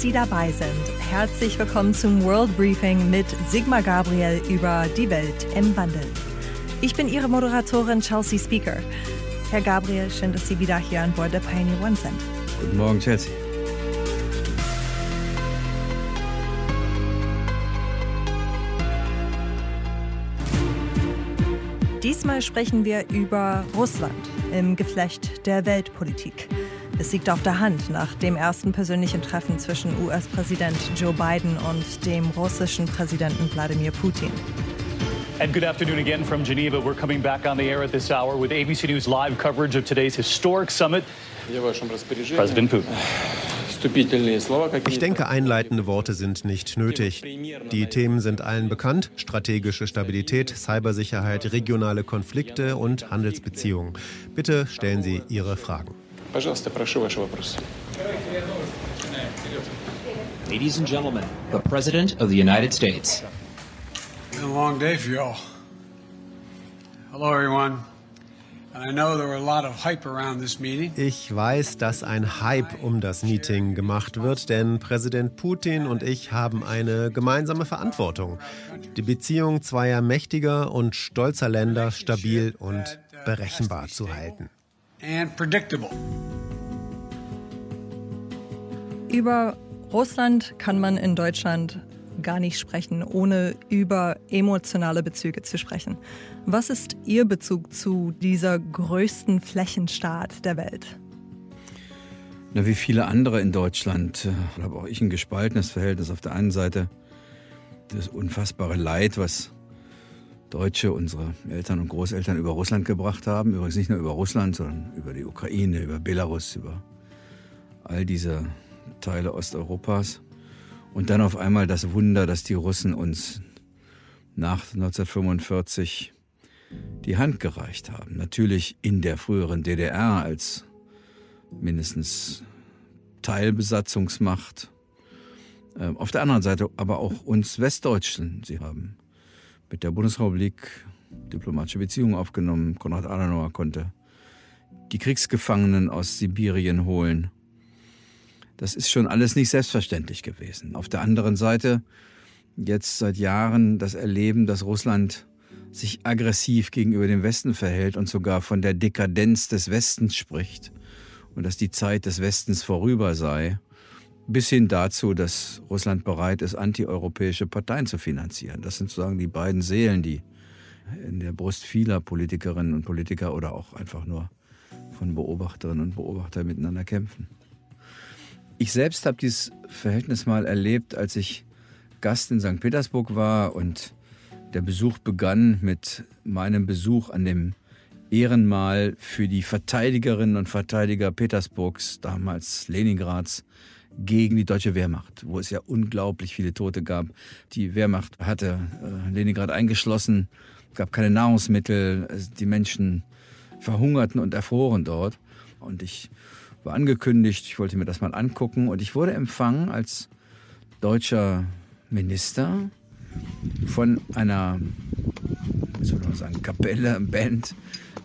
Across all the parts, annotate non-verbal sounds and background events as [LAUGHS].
dass Sie dabei sind. Herzlich willkommen zum World Briefing mit Sigmar Gabriel über die Welt im Wandel. Ich bin Ihre Moderatorin Chelsea Speaker. Herr Gabriel, schön, dass Sie wieder hier an Bord der Pioneer One sind. Guten Morgen, Chelsea. Diesmal sprechen wir über Russland im Geflecht der Weltpolitik. Es liegt auf der Hand nach dem ersten persönlichen Treffen zwischen US-Präsident Joe Biden und dem russischen Präsidenten Wladimir Putin. And good afternoon again from Geneva. We're coming back on the air at this hour with ABC News live coverage of today's historic summit. President Putin. Ich denke, einleitende Worte sind nicht nötig. Die Themen sind allen bekannt. Strategische Stabilität, Cybersicherheit, regionale Konflikte und Handelsbeziehungen. Bitte stellen Sie Ihre Fragen. Ladies and gentlemen, the President of the United States. Been a long day for y'all. Hello, everyone. Ich weiß, dass ein Hype um das Meeting gemacht wird, denn Präsident Putin und ich haben eine gemeinsame Verantwortung, die Beziehung zweier mächtiger und stolzer Länder stabil und berechenbar zu halten. Über Russland kann man in Deutschland gar nicht sprechen, ohne über emotionale Bezüge zu sprechen. Was ist Ihr Bezug zu dieser größten Flächenstaat der Welt? Na, wie viele andere in Deutschland äh, habe auch ich ein gespaltenes Verhältnis. Auf der einen Seite das unfassbare Leid, was Deutsche, unsere Eltern und Großeltern über Russland gebracht haben. Übrigens nicht nur über Russland, sondern über die Ukraine, über Belarus, über all diese Teile Osteuropas. Und dann auf einmal das Wunder, dass die Russen uns nach 1945 die Hand gereicht haben. Natürlich in der früheren DDR als mindestens Teilbesatzungsmacht. Ähm, auf der anderen Seite aber auch uns Westdeutschen. Sie haben mit der Bundesrepublik diplomatische Beziehungen aufgenommen. Konrad Adenauer konnte die Kriegsgefangenen aus Sibirien holen. Das ist schon alles nicht selbstverständlich gewesen. Auf der anderen Seite jetzt seit Jahren das Erleben, dass Russland sich aggressiv gegenüber dem Westen verhält und sogar von der Dekadenz des Westens spricht und dass die Zeit des Westens vorüber sei, bis hin dazu, dass Russland bereit ist, antieuropäische Parteien zu finanzieren. Das sind sozusagen die beiden Seelen, die in der Brust vieler Politikerinnen und Politiker oder auch einfach nur von Beobachterinnen und Beobachtern miteinander kämpfen. Ich selbst habe dieses Verhältnis mal erlebt, als ich Gast in St. Petersburg war und der Besuch begann mit meinem Besuch an dem Ehrenmal für die Verteidigerinnen und Verteidiger Petersburgs, damals Leningrads, gegen die deutsche Wehrmacht, wo es ja unglaublich viele Tote gab. Die Wehrmacht hatte äh, Leningrad eingeschlossen, gab keine Nahrungsmittel, die Menschen verhungerten und erfroren dort. Und ich war angekündigt, ich wollte mir das mal angucken und ich wurde empfangen als deutscher Minister von einer, wie soll man sagen, Kapelle, Band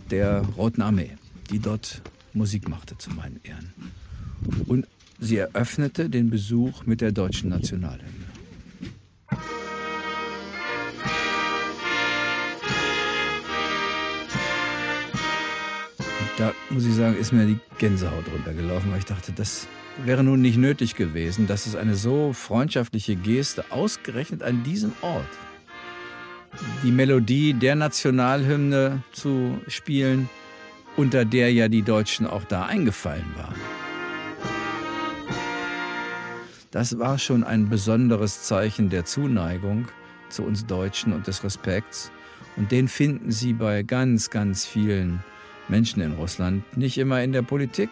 der Roten Armee, die dort Musik machte zu meinen Ehren. Und sie eröffnete den Besuch mit der deutschen Nationalhymne. da muss ich sagen, ist mir die Gänsehaut runtergelaufen, weil ich dachte, das wäre nun nicht nötig gewesen, dass es eine so freundschaftliche Geste ausgerechnet an diesem Ort die Melodie der Nationalhymne zu spielen, unter der ja die Deutschen auch da eingefallen waren. Das war schon ein besonderes Zeichen der Zuneigung zu uns Deutschen und des Respekts. Und den finden Sie bei ganz, ganz vielen Menschen in Russland. Nicht immer in der Politik,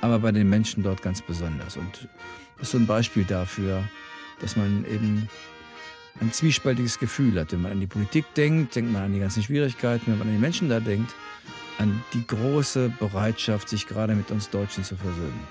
aber bei den Menschen dort ganz besonders. Und das ist so ein Beispiel dafür, dass man eben ein zwiespältiges Gefühl hat. Wenn man an die Politik denkt, denkt man an die ganzen Schwierigkeiten. Wenn man an die Menschen da denkt, an die große Bereitschaft, sich gerade mit uns Deutschen zu versöhnen.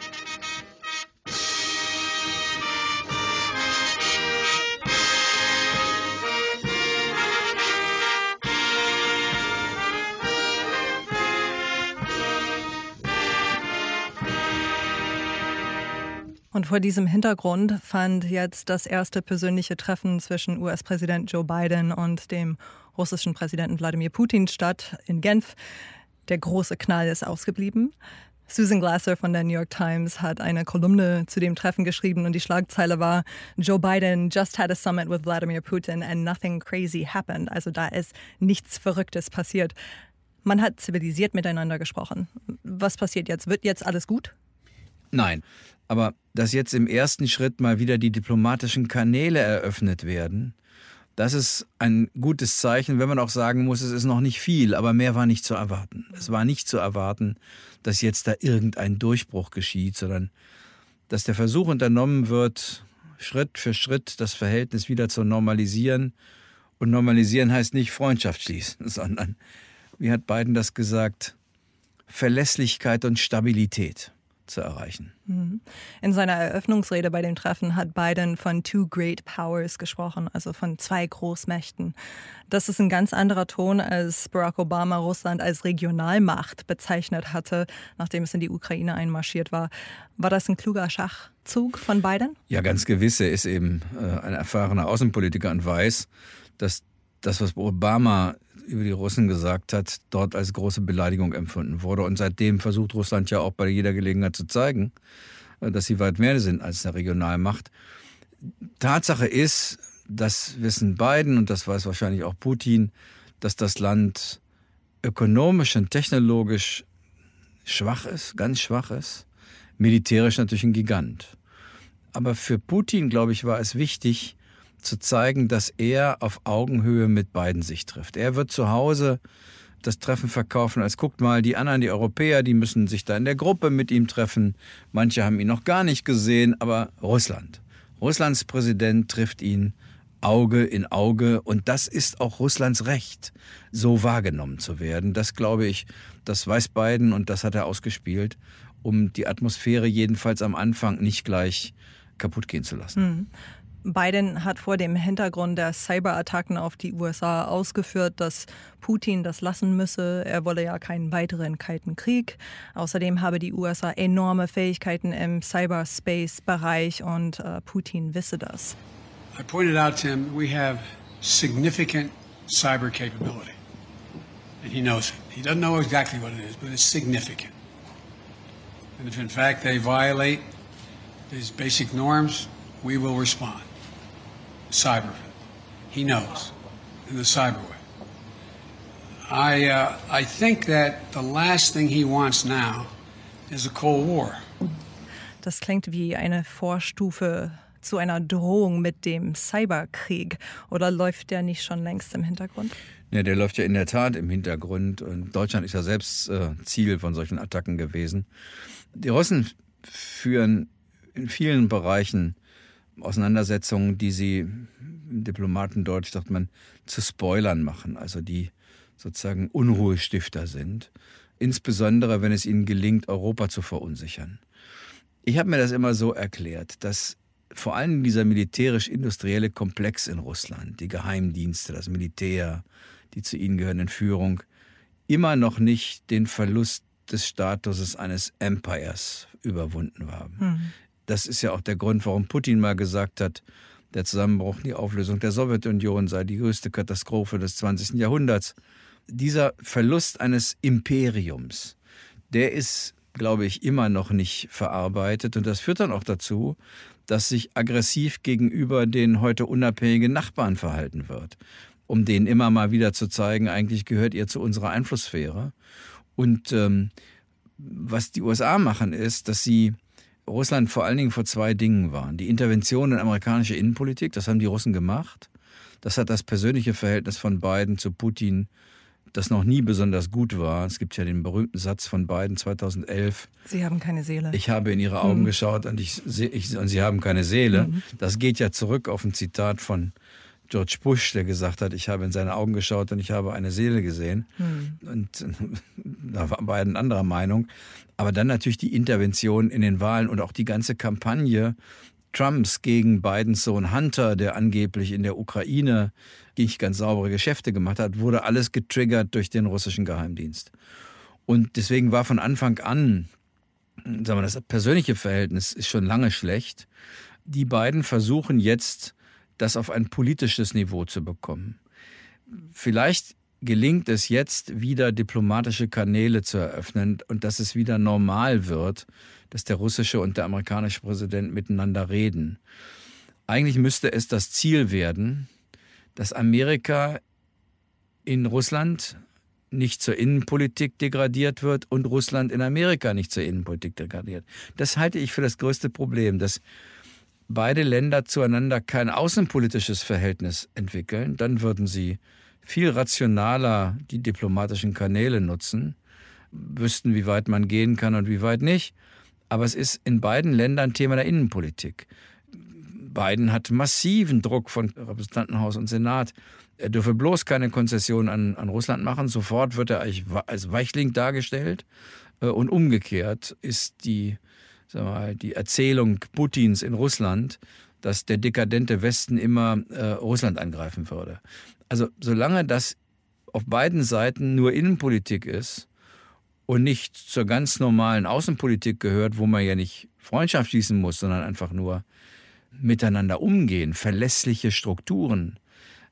Und vor diesem Hintergrund fand jetzt das erste persönliche Treffen zwischen US-Präsident Joe Biden und dem russischen Präsidenten Wladimir Putin statt in Genf. Der große Knall ist ausgeblieben. Susan Glasser von der New York Times hat eine Kolumne zu dem Treffen geschrieben und die Schlagzeile war Joe Biden just had a summit with Vladimir Putin and nothing crazy happened. Also da ist nichts Verrücktes passiert. Man hat zivilisiert miteinander gesprochen. Was passiert jetzt? Wird jetzt alles gut? Nein, aber dass jetzt im ersten Schritt mal wieder die diplomatischen Kanäle eröffnet werden, das ist ein gutes Zeichen, wenn man auch sagen muss, es ist noch nicht viel, aber mehr war nicht zu erwarten. Es war nicht zu erwarten, dass jetzt da irgendein Durchbruch geschieht, sondern dass der Versuch unternommen wird, Schritt für Schritt das Verhältnis wieder zu normalisieren. Und normalisieren heißt nicht Freundschaft schließen, [LAUGHS] sondern, wie hat Biden das gesagt, Verlässlichkeit und Stabilität zu erreichen. Mhm. In seiner Eröffnungsrede bei dem Treffen hat Biden von Two Great Powers gesprochen, also von zwei Großmächten. Das ist ein ganz anderer Ton, als Barack Obama Russland als Regionalmacht bezeichnet hatte, nachdem es in die Ukraine einmarschiert war. War das ein kluger Schachzug von Biden? Ja, ganz gewiss. Er ist eben äh, ein erfahrener Außenpolitiker und weiß, dass das, was Obama über die Russen gesagt hat, dort als große Beleidigung empfunden wurde. Und seitdem versucht Russland ja auch bei jeder Gelegenheit zu zeigen, äh, dass sie weit mehr sind als eine Regionalmacht. Tatsache ist, das wissen Biden und das weiß wahrscheinlich auch Putin, dass das Land ökonomisch und technologisch schwach ist, ganz schwach ist, militärisch natürlich ein Gigant. Aber für Putin, glaube ich, war es wichtig, zu zeigen, dass er auf Augenhöhe mit beiden sich trifft. Er wird zu Hause das Treffen verkaufen, als guckt mal, die anderen, die Europäer, die müssen sich da in der Gruppe mit ihm treffen. Manche haben ihn noch gar nicht gesehen, aber Russland. Russlands Präsident trifft ihn Auge in Auge und das ist auch Russlands Recht, so wahrgenommen zu werden. Das glaube ich, das weiß Biden und das hat er ausgespielt, um die Atmosphäre jedenfalls am Anfang nicht gleich kaputt gehen zu lassen. Mhm. Biden hat vor dem Hintergrund der Cyberattacken auf die USA ausgeführt, dass Putin das lassen müsse. Er wolle ja keinen weiteren Kalten Krieg. Außerdem habe die USA enorme Fähigkeiten im Cyberspace-Bereich und äh, Putin wisse das. I pointed out, Tim, we have significant cyber capability. And he knows it. He doesn't know exactly what it is, but it's significant. And if in fact they violate these basic norms, we will respond. Cyber. He knows in the cyber way. I, uh, I think that the last thing he wants now is a Cold War. Das klingt wie eine Vorstufe zu einer Drohung mit dem Cyberkrieg. Oder läuft der nicht schon längst im Hintergrund? Ja, der läuft ja in der Tat im Hintergrund. Und Deutschland ist ja selbst äh, Ziel von solchen Attacken gewesen. Die Russen führen in vielen Bereichen Auseinandersetzungen, die sie im Diplomatendeutsch sagt man zu Spoilern machen, also die sozusagen Unruhestifter sind, insbesondere wenn es ihnen gelingt, Europa zu verunsichern. Ich habe mir das immer so erklärt, dass vor allem dieser militärisch-industrielle Komplex in Russland, die Geheimdienste, das Militär, die zu ihnen gehörenden Führung, immer noch nicht den Verlust des Statuses eines Empires überwunden haben. Mhm. Das ist ja auch der Grund, warum Putin mal gesagt hat, der Zusammenbruch, die Auflösung der Sowjetunion sei die größte Katastrophe des 20. Jahrhunderts. Dieser Verlust eines Imperiums, der ist, glaube ich, immer noch nicht verarbeitet. Und das führt dann auch dazu, dass sich aggressiv gegenüber den heute unabhängigen Nachbarn verhalten wird, um denen immer mal wieder zu zeigen, eigentlich gehört ihr zu unserer Einflusssphäre. Und ähm, was die USA machen, ist, dass sie Russland vor allen Dingen vor zwei Dingen waren. Die Intervention in amerikanische Innenpolitik, das haben die Russen gemacht. Das hat das persönliche Verhältnis von Biden zu Putin, das noch nie besonders gut war. Es gibt ja den berühmten Satz von Biden 2011. Sie haben keine Seele. Ich habe in Ihre Augen mhm. geschaut und, ich, ich, und Sie haben keine Seele. Mhm. Das geht ja zurück auf ein Zitat von George Bush, der gesagt hat, ich habe in seine Augen geschaut und ich habe eine Seele gesehen. Hm. Und [LAUGHS] da waren beiden anderer Meinung. Aber dann natürlich die Intervention in den Wahlen und auch die ganze Kampagne Trumps gegen Bidens Sohn Hunter, der angeblich in der Ukraine nicht ganz saubere Geschäfte gemacht hat, wurde alles getriggert durch den russischen Geheimdienst. Und deswegen war von Anfang an sagen wir, das persönliche Verhältnis ist schon lange schlecht. Die beiden versuchen jetzt, das auf ein politisches Niveau zu bekommen. Vielleicht gelingt es jetzt wieder diplomatische Kanäle zu eröffnen und dass es wieder normal wird, dass der russische und der amerikanische Präsident miteinander reden. Eigentlich müsste es das Ziel werden, dass Amerika in Russland nicht zur Innenpolitik degradiert wird und Russland in Amerika nicht zur Innenpolitik degradiert. Das halte ich für das größte Problem, dass beide Länder zueinander kein außenpolitisches Verhältnis entwickeln, dann würden sie viel rationaler die diplomatischen Kanäle nutzen, wüssten, wie weit man gehen kann und wie weit nicht. Aber es ist in beiden Ländern Thema der Innenpolitik. Biden hat massiven Druck von Repräsentantenhaus und Senat. Er dürfe bloß keine Konzession an, an Russland machen. Sofort wird er als Weichling dargestellt. Äh, und umgekehrt ist die, sag mal, die Erzählung Putins in Russland, dass der dekadente Westen immer äh, Russland angreifen würde. Also solange das auf beiden Seiten nur Innenpolitik ist und nicht zur ganz normalen Außenpolitik gehört, wo man ja nicht Freundschaft schließen muss, sondern einfach nur miteinander umgehen, verlässliche Strukturen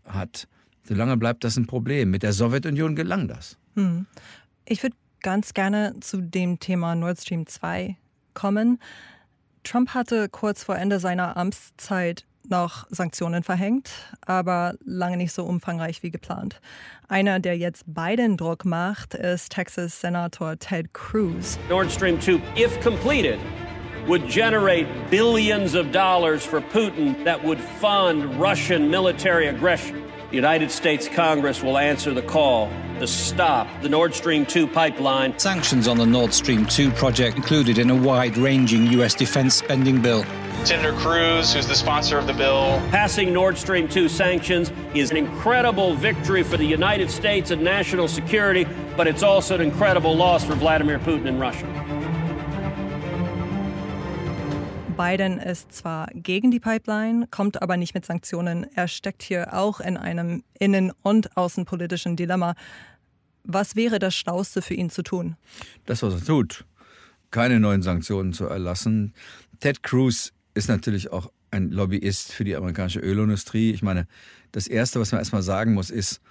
hat, solange bleibt das ein Problem. Mit der Sowjetunion gelang das. Hm. Ich würde ganz gerne zu dem Thema Nord Stream 2 kommen. Trump hatte kurz vor Ende seiner Amtszeit noch Sanktionen verhängt, aber lange nicht so umfangreich wie geplant. Einer, der jetzt Biden Druck macht, ist Texas-Senator Ted Cruz. Nord Stream 2, if completed, would generate billions of dollars for Putin that would fund Russian military aggression. The United States Congress will answer the call to stop the Nord Stream 2 pipeline. Sanctions on the Nord Stream 2 project included in a wide ranging U.S. defense spending bill. Senator Cruz, who's the sponsor of the bill. Passing Nord Stream 2 sanctions is an incredible victory for the United States and national security, but it's also an incredible loss for Vladimir Putin and Russia. Biden ist zwar gegen die Pipeline, kommt aber nicht mit Sanktionen. Er steckt hier auch in einem innen- und außenpolitischen Dilemma. Was wäre das Schlauste für ihn zu tun? Das, was er tut. Keine neuen Sanktionen zu erlassen. Ted Cruz ist natürlich auch ein Lobbyist für die amerikanische Ölindustrie. Ich meine, das Erste, was man erstmal sagen muss, ist,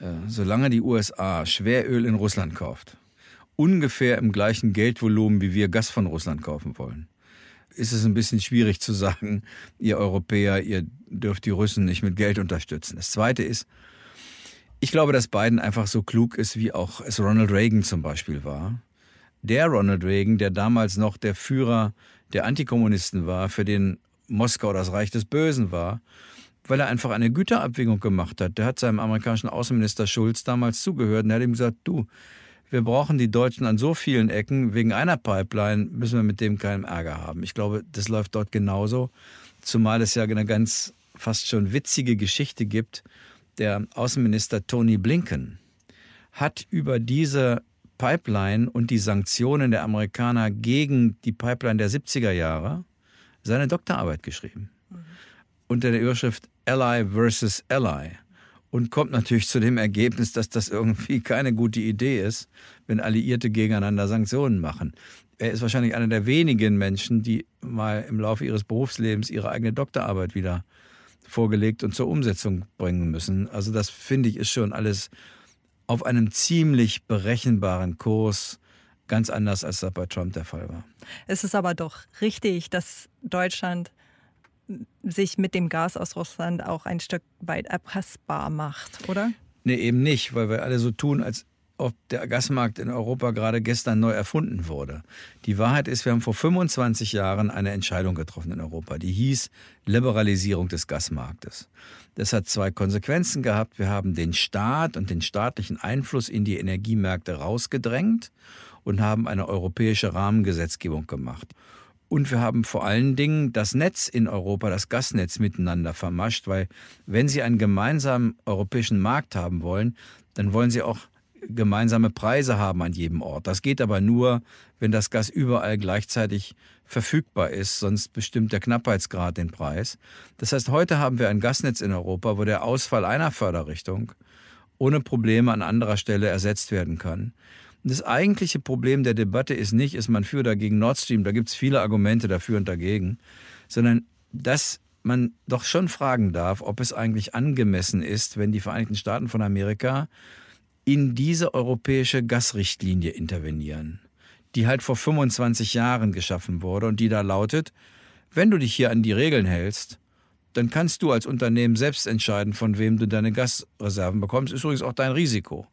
äh, solange die USA Schweröl in Russland kauft, ungefähr im gleichen Geldvolumen, wie wir Gas von Russland kaufen wollen, ist es ein bisschen schwierig zu sagen, ihr Europäer, ihr dürft die Russen nicht mit Geld unterstützen. Das Zweite ist, ich glaube, dass Biden einfach so klug ist, wie auch es Ronald Reagan zum Beispiel war. Der Ronald Reagan, der damals noch der Führer der Antikommunisten war, für den Moskau das Reich des Bösen war, weil er einfach eine Güterabwägung gemacht hat. Der hat seinem amerikanischen Außenminister Schulz damals zugehört und er hat ihm gesagt, du, wir brauchen die Deutschen an so vielen Ecken, wegen einer Pipeline müssen wir mit dem keinen Ärger haben. Ich glaube, das läuft dort genauso, zumal es ja eine ganz fast schon witzige Geschichte gibt. Der Außenminister Tony Blinken hat über diese Pipeline und die Sanktionen der Amerikaner gegen die Pipeline der 70er Jahre seine Doktorarbeit geschrieben. Mhm. Unter der Überschrift Ally versus Ally und kommt natürlich zu dem Ergebnis, dass das irgendwie [LAUGHS] keine gute Idee ist, wenn Alliierte gegeneinander Sanktionen machen. Er ist wahrscheinlich einer der wenigen Menschen, die mal im Laufe ihres Berufslebens ihre eigene Doktorarbeit wieder vorgelegt und zur Umsetzung bringen müssen. Also das finde ich ist schon alles auf einem ziemlich berechenbaren Kurs, ganz anders als das bei Trump der Fall war. Es ist aber doch richtig, dass Deutschland sich mit dem Gas aus Russland auch ein Stück weit erpressbar macht, oder? Nee, eben nicht, weil wir alle so tun, als ob der Gasmarkt in Europa gerade gestern neu erfunden wurde. Die Wahrheit ist, wir haben vor 25 Jahren eine Entscheidung getroffen in Europa, die hieß Liberalisierung des Gasmarktes. Das hat zwei Konsequenzen gehabt. Wir haben den Staat und den staatlichen Einfluss in die Energiemärkte rausgedrängt und haben eine europäische Rahmengesetzgebung gemacht. Und wir haben vor allen Dingen das Netz in Europa, das Gasnetz miteinander vermascht, weil wenn Sie einen gemeinsamen europäischen Markt haben wollen, dann wollen Sie auch gemeinsame Preise haben an jedem Ort. Das geht aber nur, wenn das Gas überall gleichzeitig verfügbar ist, sonst bestimmt der Knappheitsgrad den Preis. Das heißt, heute haben wir ein Gasnetz in Europa, wo der Ausfall einer Förderrichtung ohne Probleme an anderer Stelle ersetzt werden kann. Das eigentliche Problem der Debatte ist nicht, ist man für oder gegen Nord Stream, da gibt es viele Argumente dafür und dagegen, sondern dass man doch schon fragen darf, ob es eigentlich angemessen ist, wenn die Vereinigten Staaten von Amerika in diese europäische Gasrichtlinie intervenieren, die halt vor 25 Jahren geschaffen wurde und die da lautet, wenn du dich hier an die Regeln hältst, dann kannst du als Unternehmen selbst entscheiden, von wem du deine Gasreserven bekommst. Ist übrigens auch dein Risiko.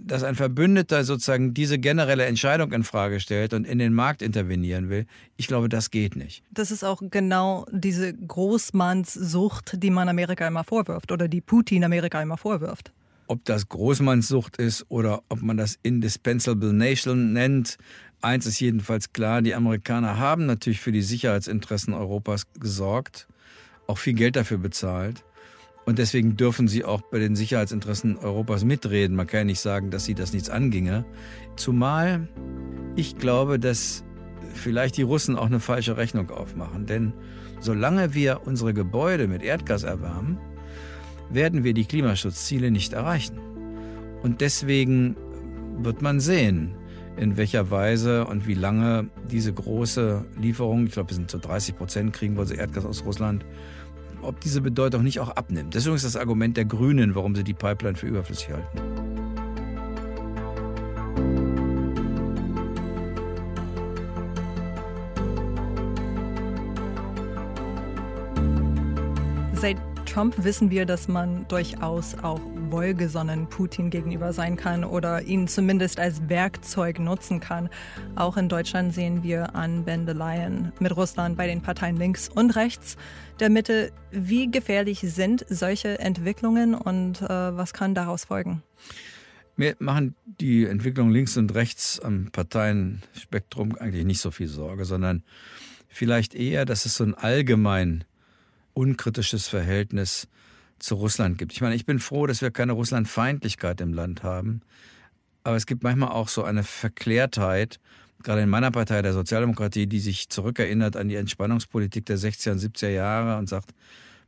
Dass ein Verbündeter sozusagen diese generelle Entscheidung in Frage stellt und in den Markt intervenieren will, ich glaube, das geht nicht. Das ist auch genau diese Großmannssucht, die man Amerika immer vorwirft oder die Putin Amerika immer vorwirft. Ob das Großmannssucht ist oder ob man das Indispensable Nation nennt, eins ist jedenfalls klar, die Amerikaner haben natürlich für die Sicherheitsinteressen Europas gesorgt, auch viel Geld dafür bezahlt. Und deswegen dürfen sie auch bei den Sicherheitsinteressen Europas mitreden. Man kann ja nicht sagen, dass sie das nichts anginge. Zumal ich glaube, dass vielleicht die Russen auch eine falsche Rechnung aufmachen. Denn solange wir unsere Gebäude mit Erdgas erwärmen, werden wir die Klimaschutzziele nicht erreichen. Und deswegen wird man sehen, in welcher Weise und wie lange diese große Lieferung, ich glaube, wir sind zu 30 Prozent, kriegen wir also Erdgas aus Russland, ob diese Bedeutung nicht auch abnimmt. Deswegen ist das Argument der Grünen, warum sie die Pipeline für überflüssig halten. Seit Trump wissen wir, dass man durchaus auch wohlgesonnen Putin gegenüber sein kann oder ihn zumindest als Werkzeug nutzen kann. Auch in Deutschland sehen wir Anwendeleien mit Russland bei den Parteien links und rechts der Mitte. Wie gefährlich sind solche Entwicklungen und äh, was kann daraus folgen? Mir machen die Entwicklungen links und rechts am Parteienspektrum eigentlich nicht so viel Sorge, sondern vielleicht eher, dass es so ein allgemein unkritisches Verhältnis zu Russland gibt. Ich meine, ich bin froh, dass wir keine Russlandfeindlichkeit im Land haben. Aber es gibt manchmal auch so eine Verklärtheit, gerade in meiner Partei der Sozialdemokratie, die sich zurückerinnert an die Entspannungspolitik der 60er und 70er Jahre und sagt,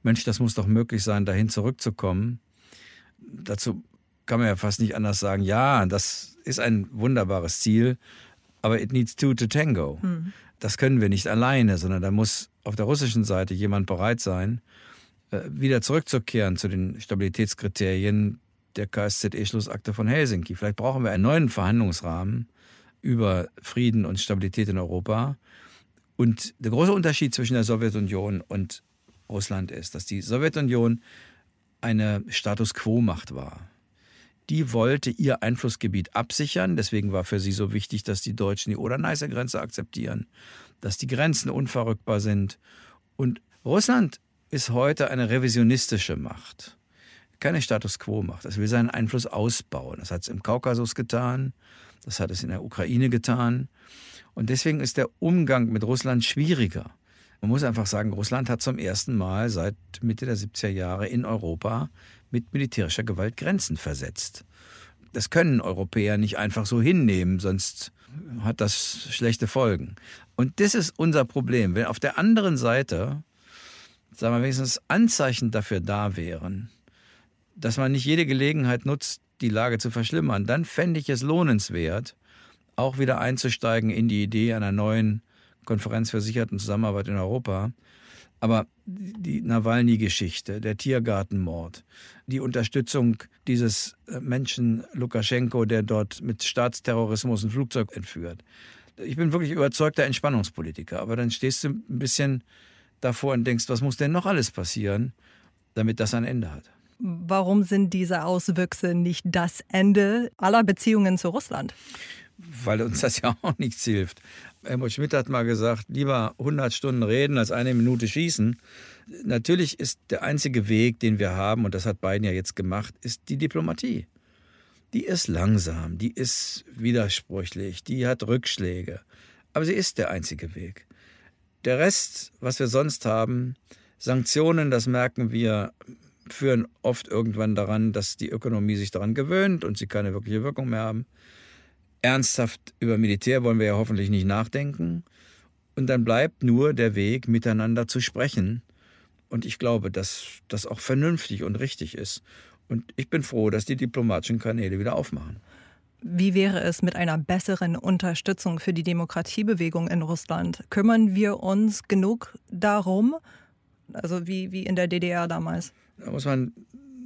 Mensch, das muss doch möglich sein, dahin zurückzukommen. Dazu kann man ja fast nicht anders sagen, ja, das ist ein wunderbares Ziel, aber it needs two to tango. Hm. Das können wir nicht alleine, sondern da muss auf der russischen Seite jemand bereit sein, wieder zurückzukehren zu den Stabilitätskriterien der KSZE-Schlussakte von Helsinki. Vielleicht brauchen wir einen neuen Verhandlungsrahmen über Frieden und Stabilität in Europa. Und der große Unterschied zwischen der Sowjetunion und Russland ist, dass die Sowjetunion eine Status quo-Macht war. Die wollte ihr Einflussgebiet absichern. Deswegen war für sie so wichtig, dass die Deutschen die Oder-Neiße-Grenze akzeptieren, dass die Grenzen unverrückbar sind. Und Russland ist heute eine revisionistische Macht, keine Status quo-Macht. Es will seinen Einfluss ausbauen. Das hat es im Kaukasus getan, das hat es in der Ukraine getan. Und deswegen ist der Umgang mit Russland schwieriger. Man muss einfach sagen, Russland hat zum ersten Mal seit Mitte der 70er Jahre in Europa mit militärischer Gewalt Grenzen versetzt. Das können Europäer nicht einfach so hinnehmen, sonst hat das schlechte Folgen. Und das ist unser Problem. Wenn auf der anderen Seite sagen wir wenigstens Anzeichen dafür da wären, dass man nicht jede Gelegenheit nutzt, die Lage zu verschlimmern, dann fände ich es lohnenswert, auch wieder einzusteigen in die Idee einer neuen Konferenz für Sicherheit und Zusammenarbeit in Europa. Aber die Nawalny-Geschichte, der Tiergartenmord, die Unterstützung dieses Menschen Lukaschenko, der dort mit Staatsterrorismus ein Flugzeug entführt. Ich bin wirklich überzeugter Entspannungspolitiker, aber dann stehst du ein bisschen davor und denkst, was muss denn noch alles passieren, damit das ein Ende hat. Warum sind diese Auswüchse nicht das Ende aller Beziehungen zu Russland? Weil uns das [LAUGHS] ja auch nichts hilft. Helmut Schmidt hat mal gesagt, lieber 100 Stunden reden als eine Minute schießen. Natürlich ist der einzige Weg, den wir haben, und das hat Biden ja jetzt gemacht, ist die Diplomatie. Die ist langsam, die ist widersprüchlich, die hat Rückschläge. Aber sie ist der einzige Weg. Der Rest, was wir sonst haben, Sanktionen, das merken wir, führen oft irgendwann daran, dass die Ökonomie sich daran gewöhnt und sie keine wirkliche Wirkung mehr haben. Ernsthaft über Militär wollen wir ja hoffentlich nicht nachdenken. Und dann bleibt nur der Weg, miteinander zu sprechen. Und ich glaube, dass das auch vernünftig und richtig ist. Und ich bin froh, dass die diplomatischen Kanäle wieder aufmachen. Wie wäre es mit einer besseren Unterstützung für die Demokratiebewegung in Russland? Kümmern wir uns genug darum? Also wie, wie in der DDR damals? Da muss man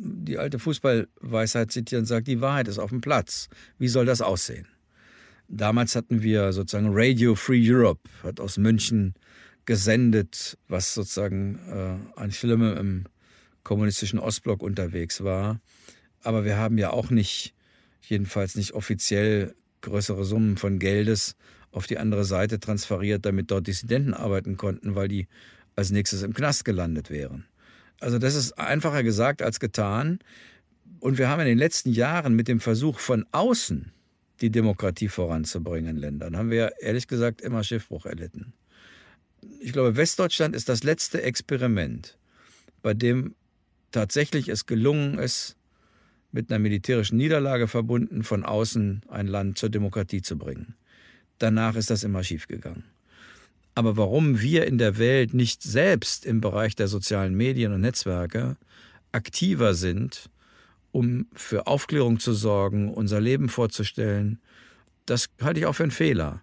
die alte Fußballweisheit zitieren und sagt, die Wahrheit ist auf dem Platz. Wie soll das aussehen? Damals hatten wir sozusagen Radio Free Europe, hat aus München gesendet, was sozusagen äh, an Filme im kommunistischen Ostblock unterwegs war. Aber wir haben ja auch nicht, jedenfalls nicht offiziell, größere Summen von Geldes auf die andere Seite transferiert, damit dort Dissidenten arbeiten konnten, weil die als nächstes im Knast gelandet wären. Also das ist einfacher gesagt als getan. Und wir haben in den letzten Jahren mit dem Versuch von außen die Demokratie voranzubringen in Ländern, haben wir ehrlich gesagt immer Schiffbruch erlitten. Ich glaube, Westdeutschland ist das letzte Experiment, bei dem tatsächlich es gelungen ist, mit einer militärischen Niederlage verbunden, von außen ein Land zur Demokratie zu bringen. Danach ist das immer schiefgegangen. Aber warum wir in der Welt nicht selbst im Bereich der sozialen Medien und Netzwerke aktiver sind, um für Aufklärung zu sorgen, unser Leben vorzustellen, das halte ich auch für einen Fehler.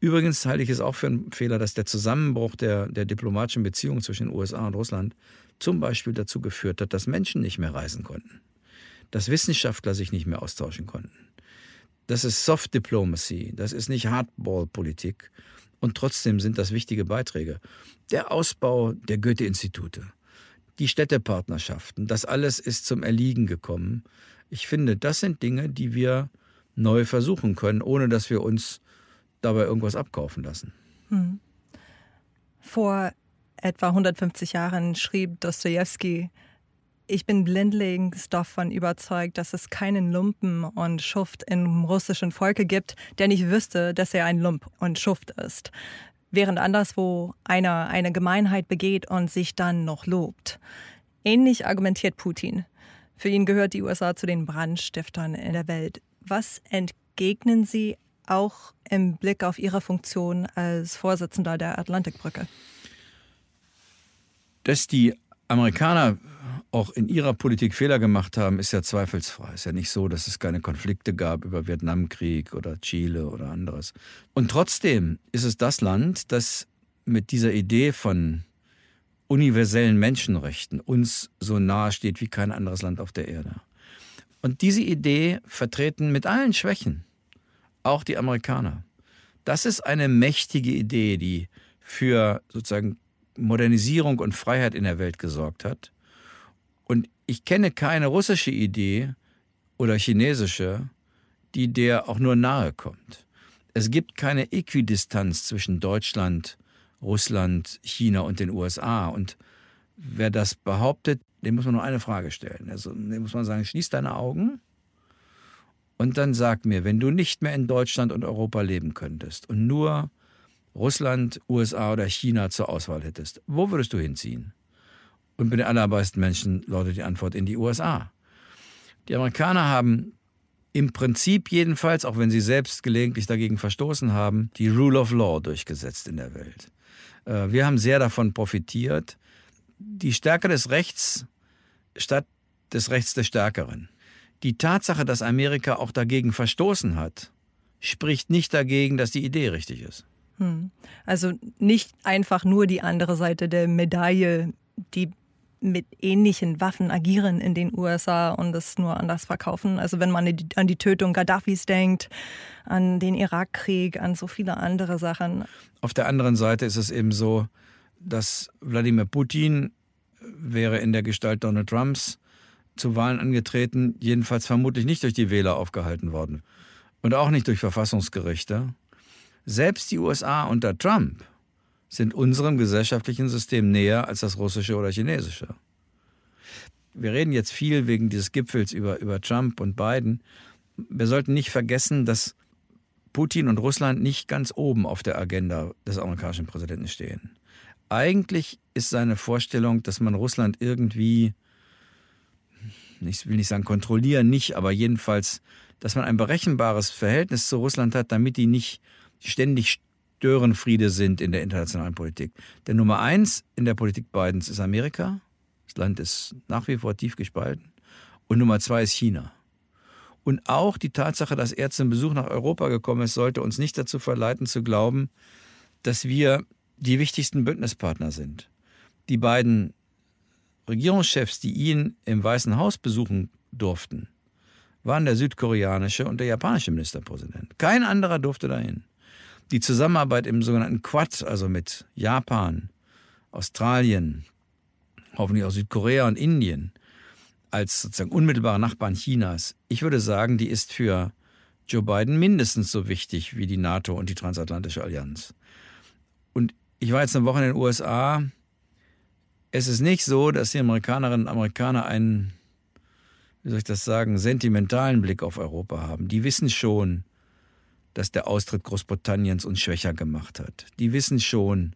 Übrigens halte ich es auch für einen Fehler, dass der Zusammenbruch der, der diplomatischen Beziehungen zwischen den USA und Russland zum Beispiel dazu geführt hat, dass Menschen nicht mehr reisen konnten, dass Wissenschaftler sich nicht mehr austauschen konnten. Das ist Soft Diplomacy, das ist nicht Hardball-Politik. Und trotzdem sind das wichtige Beiträge. Der Ausbau der Goethe-Institute, die Städtepartnerschaften, das alles ist zum Erliegen gekommen. Ich finde, das sind Dinge, die wir neu versuchen können, ohne dass wir uns dabei irgendwas abkaufen lassen. Hm. Vor etwa 150 Jahren schrieb Dostoevsky, ich bin blindlings davon überzeugt, dass es keinen Lumpen und Schuft im russischen Volke gibt, der nicht wüsste, dass er ein Lump und Schuft ist. Während anderswo einer eine Gemeinheit begeht und sich dann noch lobt. Ähnlich argumentiert Putin. Für ihn gehört die USA zu den Brandstiftern in der Welt. Was entgegnen Sie auch im Blick auf Ihre Funktion als Vorsitzender der Atlantikbrücke? Dass die Amerikaner auch in ihrer Politik Fehler gemacht haben, ist ja zweifelsfrei. Es ist ja nicht so, dass es keine Konflikte gab über Vietnamkrieg oder Chile oder anderes. Und trotzdem ist es das Land, das mit dieser Idee von universellen Menschenrechten uns so nahe steht wie kein anderes Land auf der Erde. Und diese Idee vertreten mit allen Schwächen auch die Amerikaner. Das ist eine mächtige Idee, die für sozusagen Modernisierung und Freiheit in der Welt gesorgt hat. Ich kenne keine russische Idee oder chinesische, die der auch nur nahe kommt. Es gibt keine Äquidistanz zwischen Deutschland, Russland, China und den USA. Und wer das behauptet, dem muss man nur eine Frage stellen. Also dem muss man sagen, schließ deine Augen und dann sag mir, wenn du nicht mehr in Deutschland und Europa leben könntest und nur Russland, USA oder China zur Auswahl hättest, wo würdest du hinziehen? Und bei den allermeisten Menschen lautet die Antwort in die USA. Die Amerikaner haben im Prinzip jedenfalls, auch wenn sie selbst gelegentlich dagegen verstoßen haben, die Rule of Law durchgesetzt in der Welt. Äh, wir haben sehr davon profitiert. Die Stärke des Rechts statt des Rechts des Stärkeren. Die Tatsache, dass Amerika auch dagegen verstoßen hat, spricht nicht dagegen, dass die Idee richtig ist. Hm. Also nicht einfach nur die andere Seite der Medaille, die mit ähnlichen Waffen agieren in den USA und es nur anders verkaufen. Also wenn man an die Tötung Gaddafis denkt, an den Irakkrieg, an so viele andere Sachen. Auf der anderen Seite ist es eben so, dass Wladimir Putin wäre in der Gestalt Donald Trumps zu Wahlen angetreten, jedenfalls vermutlich nicht durch die Wähler aufgehalten worden und auch nicht durch Verfassungsgerichte. Selbst die USA unter Trump sind unserem gesellschaftlichen System näher als das russische oder chinesische. Wir reden jetzt viel wegen dieses Gipfels über, über Trump und Biden. Wir sollten nicht vergessen, dass Putin und Russland nicht ganz oben auf der Agenda des amerikanischen Präsidenten stehen. Eigentlich ist seine Vorstellung, dass man Russland irgendwie, ich will nicht sagen kontrollieren, nicht, aber jedenfalls, dass man ein berechenbares Verhältnis zu Russland hat, damit die nicht ständig Störenfriede sind in der internationalen Politik. Der Nummer eins in der Politik Bidens ist Amerika. Das Land ist nach wie vor tief gespalten. Und Nummer zwei ist China. Und auch die Tatsache, dass er zum Besuch nach Europa gekommen ist, sollte uns nicht dazu verleiten zu glauben, dass wir die wichtigsten Bündnispartner sind. Die beiden Regierungschefs, die ihn im Weißen Haus besuchen durften, waren der südkoreanische und der japanische Ministerpräsident. Kein anderer durfte dahin. Die Zusammenarbeit im sogenannten Quad, also mit Japan, Australien, hoffentlich auch Südkorea und Indien, als sozusagen unmittelbare Nachbarn Chinas, ich würde sagen, die ist für Joe Biden mindestens so wichtig wie die NATO und die transatlantische Allianz. Und ich war jetzt eine Woche in den USA. Es ist nicht so, dass die Amerikanerinnen und Amerikaner einen, wie soll ich das sagen, sentimentalen Blick auf Europa haben. Die wissen schon, dass der Austritt Großbritanniens uns schwächer gemacht hat. Die wissen schon,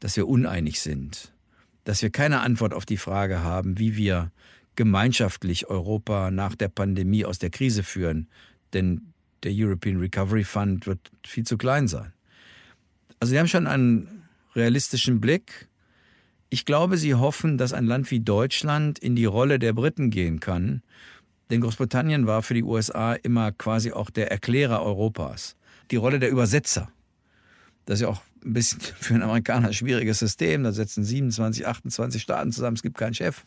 dass wir uneinig sind, dass wir keine Antwort auf die Frage haben, wie wir gemeinschaftlich Europa nach der Pandemie aus der Krise führen. Denn der European Recovery Fund wird viel zu klein sein. Also sie haben schon einen realistischen Blick. Ich glaube, sie hoffen, dass ein Land wie Deutschland in die Rolle der Briten gehen kann. Denn Großbritannien war für die USA immer quasi auch der Erklärer Europas. Die Rolle der Übersetzer. Das ist ja auch ein bisschen [LAUGHS] für einen Amerikaner ein schwieriges System. Da setzen 27, 28 Staaten zusammen, es gibt keinen Chef.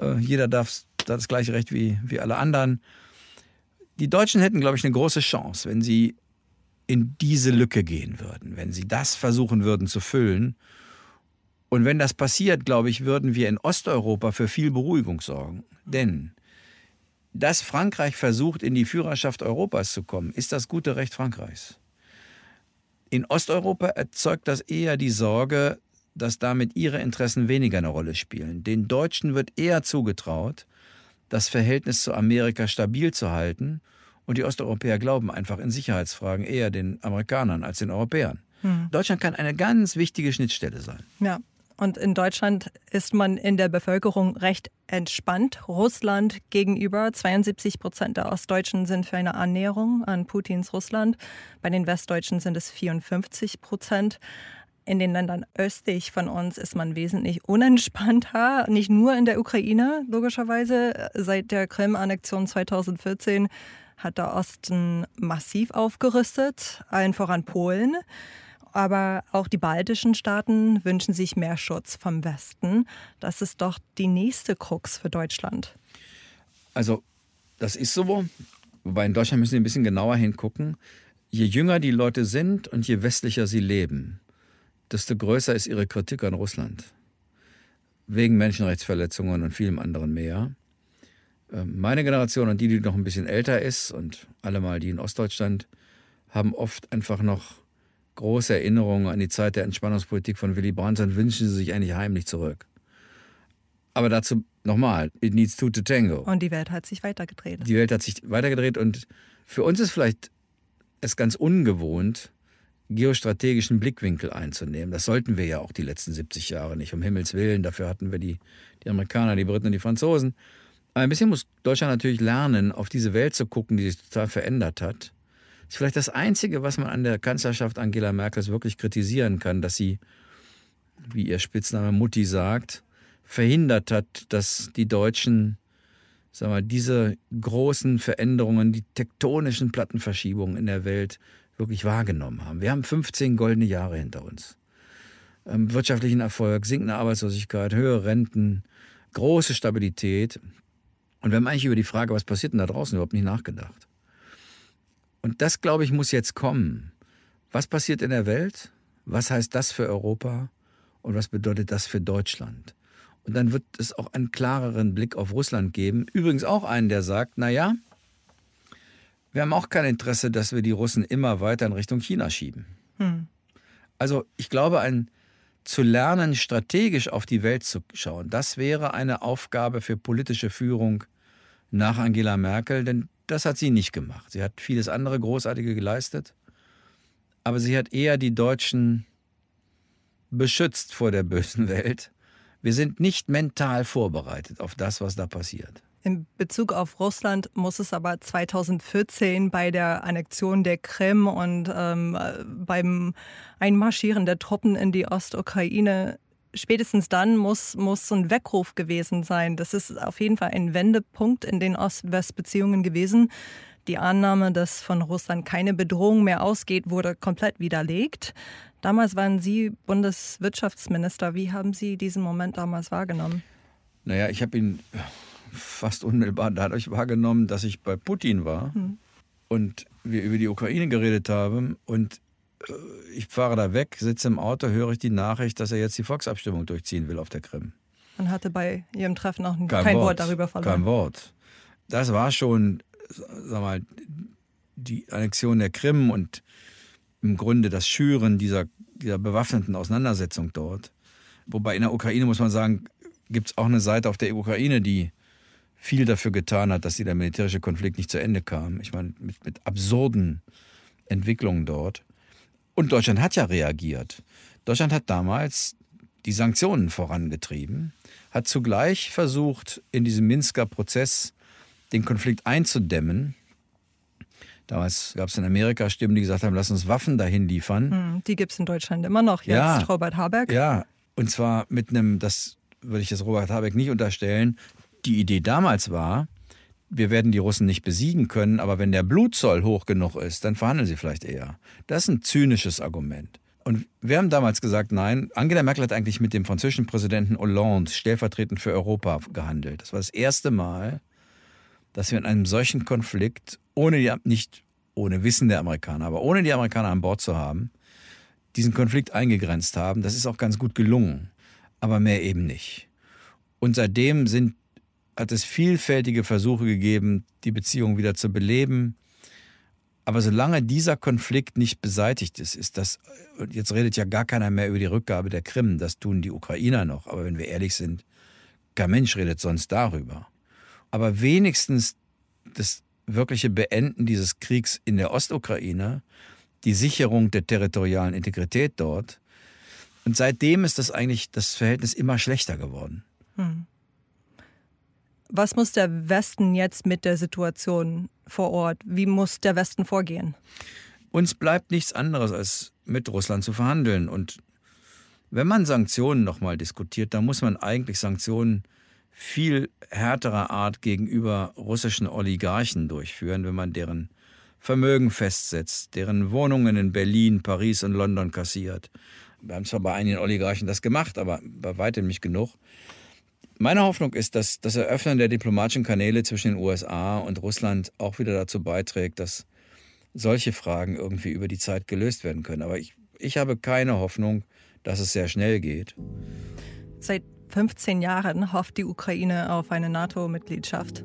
Äh, jeder darf das gleiche Recht wie, wie alle anderen. Die Deutschen hätten, glaube ich, eine große Chance, wenn sie in diese Lücke gehen würden, wenn sie das versuchen würden zu füllen. Und wenn das passiert, glaube ich, würden wir in Osteuropa für viel Beruhigung sorgen. Denn dass Frankreich versucht, in die Führerschaft Europas zu kommen, ist das gute Recht Frankreichs. In Osteuropa erzeugt das eher die Sorge, dass damit ihre Interessen weniger eine Rolle spielen. Den Deutschen wird eher zugetraut, das Verhältnis zu Amerika stabil zu halten. Und die Osteuropäer glauben einfach in Sicherheitsfragen eher den Amerikanern als den Europäern. Hm. Deutschland kann eine ganz wichtige Schnittstelle sein. Ja, und in Deutschland ist man in der Bevölkerung recht entspannt. Russland gegenüber 72 Prozent der Ostdeutschen sind für eine Annäherung an Putins Russland. Bei den Westdeutschen sind es 54 Prozent. In den Ländern östlich von uns ist man wesentlich unentspannter. Nicht nur in der Ukraine, logischerweise. Seit der Krim-Annexion 2014 hat der Osten massiv aufgerüstet, allen voran Polen aber auch die baltischen Staaten wünschen sich mehr Schutz vom Westen. Das ist doch die nächste Krux für Deutschland. Also, das ist so. Wobei in Deutschland müssen wir ein bisschen genauer hingucken. Je jünger die Leute sind und je westlicher sie leben, desto größer ist ihre Kritik an Russland. Wegen Menschenrechtsverletzungen und vielem anderen mehr. Ähm, meine Generation und die, die noch ein bisschen älter ist und alle mal die in Ostdeutschland, haben oft einfach noch große Erinnerungen an die Zeit der Entspannungspolitik von Willy Brandt und wünschen sie sich eigentlich heimlich zurück. Aber dazu nochmal, it needs two to tango. Und die Welt hat sich weitergedreht. Die Welt hat sich weitergedreht und für uns ist vielleicht es ganz ungewohnt, geostrategischen Blickwinkel einzunehmen. Das sollten wir ja auch die letzten 70 Jahre nicht, um Himmels Willen. Dafür hatten wir die, die Amerikaner, die Briten und die Franzosen. Aber ein bisschen muss Deutschland natürlich lernen, auf diese Welt zu gucken, die sich total verändert hat ist vielleicht das Einzige, was man an der Kanzlerschaft Angela Merkels wirklich kritisieren kann, dass sie, wie ihr Spitzname Mutti sagt, verhindert hat, dass die Deutschen sag mal, diese großen Veränderungen, die tektonischen Plattenverschiebungen in der Welt wirklich wahrgenommen haben. Wir haben 15 goldene Jahre hinter uns. Ähm, wirtschaftlichen Erfolg, sinkende Arbeitslosigkeit, höhere Renten, große Stabilität. Und wir haben eigentlich über die Frage, was passiert denn da draußen, überhaupt nicht nachgedacht. Und das, glaube ich, muss jetzt kommen. Was passiert in der Welt? Was heißt das für Europa? Und was bedeutet das für Deutschland? Und dann wird es auch einen klareren Blick auf Russland geben. Übrigens auch einen, der sagt, na ja, wir haben auch kein Interesse, dass wir die Russen immer weiter in Richtung China schieben. Hm. Also ich glaube, ein zu lernen, strategisch auf die Welt zu schauen, das wäre eine Aufgabe für politische Führung nach Angela Merkel, denn das hat sie nicht gemacht. Sie hat vieles andere Großartige geleistet, aber sie hat eher die Deutschen beschützt vor der bösen Welt. Wir sind nicht mental vorbereitet auf das, was da passiert. In Bezug auf Russland muss es aber 2014 bei der Annexion der Krim und ähm, beim Einmarschieren der Truppen in die Ostukraine spätestens dann muss, muss so ein Weckruf gewesen sein. Das ist auf jeden Fall ein Wendepunkt in den Ost-West-Beziehungen gewesen. Die Annahme, dass von Russland keine Bedrohung mehr ausgeht, wurde komplett widerlegt. Damals waren Sie Bundeswirtschaftsminister. Wie haben Sie diesen Moment damals wahrgenommen? Naja, ich habe ihn fast unmittelbar dadurch wahrgenommen, dass ich bei Putin war hm. und wir über die Ukraine geredet haben und ich fahre da weg, sitze im Auto, höre ich die Nachricht, dass er jetzt die Volksabstimmung durchziehen will auf der Krim. Und hatte bei Ihrem Treffen auch kein, kein Wort, Wort, darüber verloren. Kein Wort. Das war schon, sag mal, die Annexion der Krim und im Grunde das Schüren dieser, dieser bewaffneten Auseinandersetzung dort. Wobei in der Ukraine muss man sagen, gibt es auch eine Seite auf der Ukraine, die viel dafür getan hat, dass dieser militärische Konflikt nicht zu Ende kam. Ich meine, mit, mit absurden Entwicklungen dort. Und Deutschland hat ja reagiert. Deutschland hat damals die Sanktionen vorangetrieben, hat zugleich versucht, in diesem Minsker Prozess den Konflikt einzudämmen. Damals gab es in Amerika Stimmen, die gesagt haben, lass uns Waffen dahin liefern. Hm, die gibt es in Deutschland immer noch jetzt, ja, Robert Habeck. Ja, und zwar mit einem, das würde ich jetzt Robert Habeck nicht unterstellen, die Idee damals war, wir werden die Russen nicht besiegen können, aber wenn der Blutzoll hoch genug ist, dann verhandeln sie vielleicht eher. Das ist ein zynisches Argument. Und wir haben damals gesagt, nein, Angela Merkel hat eigentlich mit dem französischen Präsidenten Hollande stellvertretend für Europa gehandelt. Das war das erste Mal, dass wir in einem solchen Konflikt, ohne die, nicht ohne Wissen der Amerikaner, aber ohne die Amerikaner an Bord zu haben, diesen Konflikt eingegrenzt haben. Das ist auch ganz gut gelungen, aber mehr eben nicht. Und seitdem sind hat es vielfältige Versuche gegeben, die Beziehung wieder zu beleben. Aber solange dieser Konflikt nicht beseitigt ist, ist das, jetzt redet ja gar keiner mehr über die Rückgabe der Krim, das tun die Ukrainer noch. Aber wenn wir ehrlich sind, kein Mensch redet sonst darüber. Aber wenigstens das wirkliche Beenden dieses Kriegs in der Ostukraine, die Sicherung der territorialen Integrität dort. Und seitdem ist das eigentlich das Verhältnis immer schlechter geworden. Hm. Was muss der Westen jetzt mit der Situation vor Ort? Wie muss der Westen vorgehen? Uns bleibt nichts anderes, als mit Russland zu verhandeln. Und wenn man Sanktionen nochmal diskutiert, dann muss man eigentlich Sanktionen viel härterer Art gegenüber russischen Oligarchen durchführen, wenn man deren Vermögen festsetzt, deren Wohnungen in Berlin, Paris und London kassiert. Wir haben zwar bei einigen Oligarchen das gemacht, aber bei weitem nicht genug. Meine Hoffnung ist, dass das Eröffnen der diplomatischen Kanäle zwischen den USA und Russland auch wieder dazu beiträgt, dass solche Fragen irgendwie über die Zeit gelöst werden können. Aber ich, ich habe keine Hoffnung, dass es sehr schnell geht. Seit 15 Jahren hofft die Ukraine auf eine NATO-Mitgliedschaft.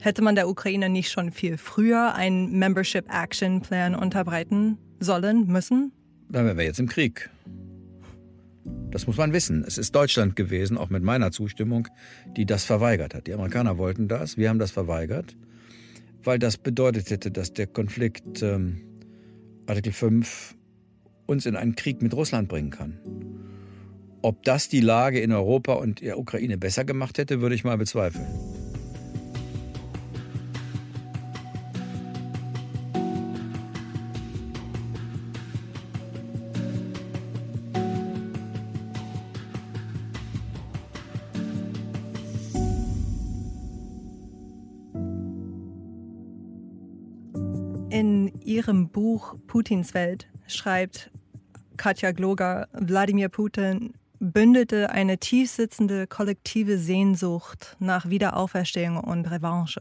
Hätte man der Ukraine nicht schon viel früher einen Membership Action Plan unterbreiten sollen, müssen? Dann wären wir jetzt im Krieg. Das muss man wissen. Es ist Deutschland gewesen, auch mit meiner Zustimmung, die das verweigert hat. Die Amerikaner wollten das, wir haben das verweigert, weil das bedeutet hätte, dass der Konflikt ähm, Artikel 5 uns in einen Krieg mit Russland bringen kann. Ob das die Lage in Europa und der Ukraine besser gemacht hätte, würde ich mal bezweifeln. Putins Welt schreibt Katja Gloger, Wladimir Putin bündete eine tiefsitzende kollektive Sehnsucht nach Wiederauferstehung und Revanche.